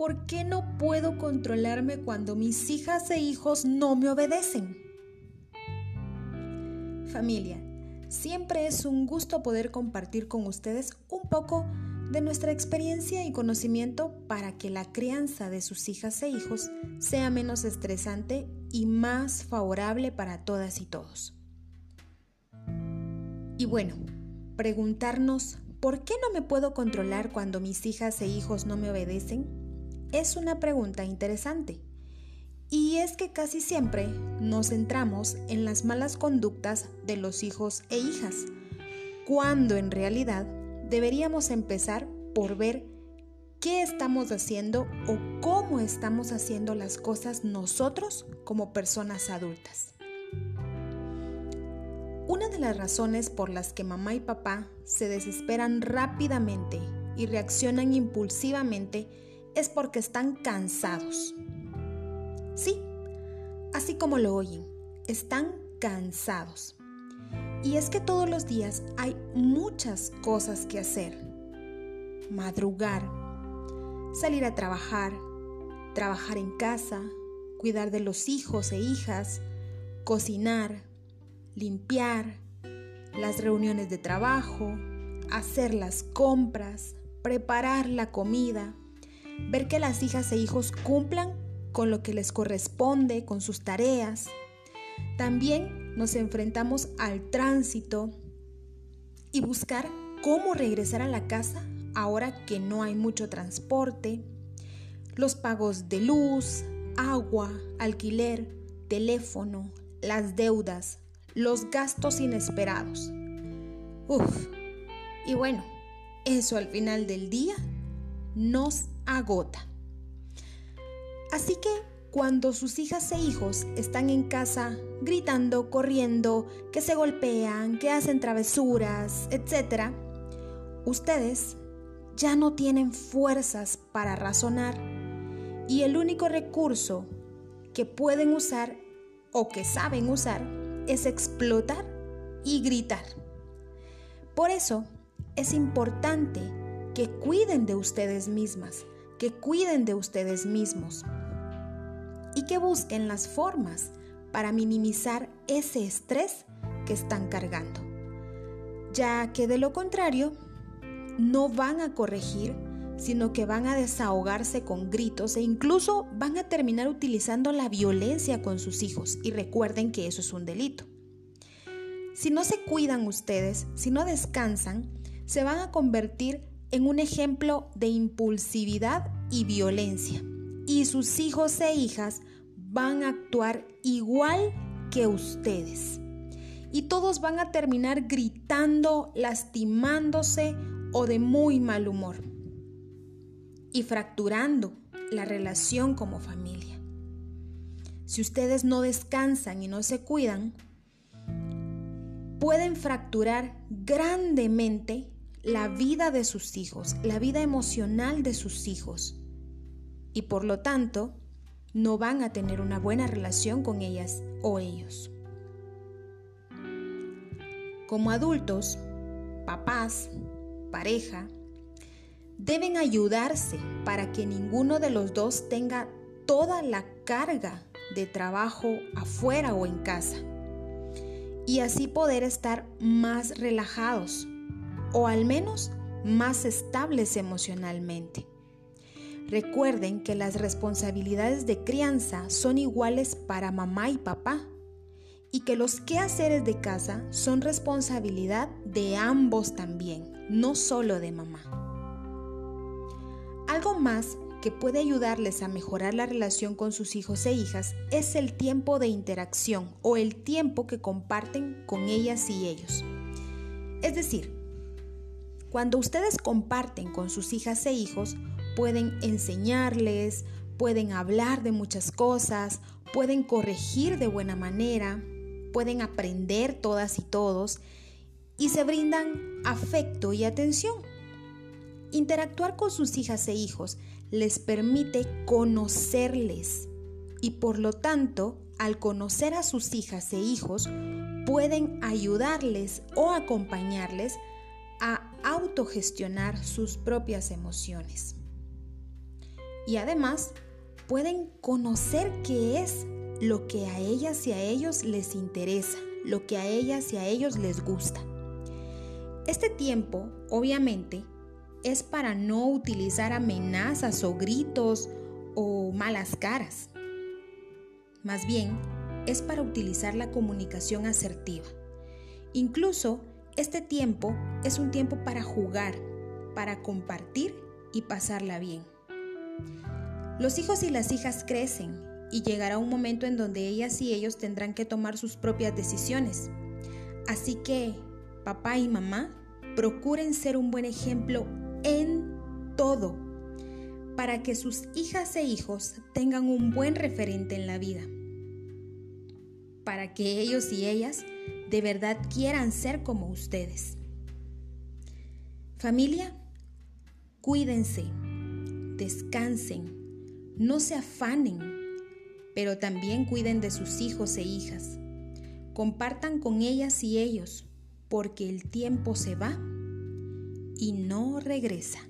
¿por qué no puedo controlarme cuando mis hijas e hijos no me obedecen? Familia, siempre es un gusto poder compartir con ustedes un poco de nuestra experiencia y conocimiento para que la crianza de sus hijas e hijos sea menos estresante y más favorable para todas y todos. Y bueno, preguntarnos, ¿por qué no me puedo controlar cuando mis hijas e hijos no me obedecen? Es una pregunta interesante. Y es que casi siempre nos centramos en las malas conductas de los hijos e hijas, cuando en realidad deberíamos empezar por ver qué estamos haciendo o cómo estamos haciendo las cosas nosotros como personas adultas. Una de las razones por las que mamá y papá se desesperan rápidamente y reaccionan impulsivamente es porque están cansados. Sí, así como lo oyen, están cansados. Y es que todos los días hay muchas cosas que hacer. Madrugar, salir a trabajar, trabajar en casa, cuidar de los hijos e hijas, cocinar, limpiar, las reuniones de trabajo, hacer las compras, preparar la comida, ver que las hijas e hijos cumplan con lo que les corresponde, con sus tareas. También nos enfrentamos al tránsito y buscar cómo regresar a la casa ahora que no hay mucho transporte, los pagos de luz, agua, alquiler, teléfono, las deudas, los gastos inesperados. Uf, y bueno, eso al final del día nos agota. Así que cuando sus hijas e hijos están en casa gritando, corriendo, que se golpean, que hacen travesuras, etc., ustedes ya no tienen fuerzas para razonar y el único recurso que pueden usar o que saben usar es explotar y gritar. Por eso es importante que cuiden de ustedes mismas, que cuiden de ustedes mismos y que busquen las formas para minimizar ese estrés que están cargando, ya que de lo contrario no van a corregir, sino que van a desahogarse con gritos e incluso van a terminar utilizando la violencia con sus hijos y recuerden que eso es un delito. Si no se cuidan ustedes, si no descansan, se van a convertir en un ejemplo de impulsividad y violencia. Y sus hijos e hijas van a actuar igual que ustedes. Y todos van a terminar gritando, lastimándose o de muy mal humor. Y fracturando la relación como familia. Si ustedes no descansan y no se cuidan, pueden fracturar grandemente la vida de sus hijos, la vida emocional de sus hijos. Y por lo tanto, no van a tener una buena relación con ellas o ellos. Como adultos, papás, pareja, deben ayudarse para que ninguno de los dos tenga toda la carga de trabajo afuera o en casa y así poder estar más relajados o al menos más estables emocionalmente. Recuerden que las responsabilidades de crianza son iguales para mamá y papá y que los quehaceres de casa son responsabilidad de ambos también, no solo de mamá. Algo más que puede ayudarles a mejorar la relación con sus hijos e hijas es el tiempo de interacción o el tiempo que comparten con ellas y ellos. Es decir, cuando ustedes comparten con sus hijas e hijos, pueden enseñarles, pueden hablar de muchas cosas, pueden corregir de buena manera, pueden aprender todas y todos y se brindan afecto y atención. Interactuar con sus hijas e hijos les permite conocerles y por lo tanto, al conocer a sus hijas e hijos, pueden ayudarles o acompañarles a autogestionar sus propias emociones. y además pueden conocer qué es lo que a ellas y a ellos les interesa, lo que a ellas y a ellos les gusta. Este tiempo, obviamente, es para no utilizar amenazas o gritos o malas caras. Más bien, es para utilizar la comunicación asertiva. Incluso, este tiempo es un tiempo para jugar, para compartir y pasarla bien. Los hijos y las hijas crecen y llegará un momento en donde ellas y ellos tendrán que tomar sus propias decisiones. Así que, papá y mamá, procuren ser un buen ejemplo en todo para que sus hijas e hijos tengan un buen referente en la vida. Para que ellos y ellas de verdad quieran ser como ustedes. Familia, cuídense, descansen, no se afanen, pero también cuiden de sus hijos e hijas. Compartan con ellas y ellos, porque el tiempo se va y no regresa.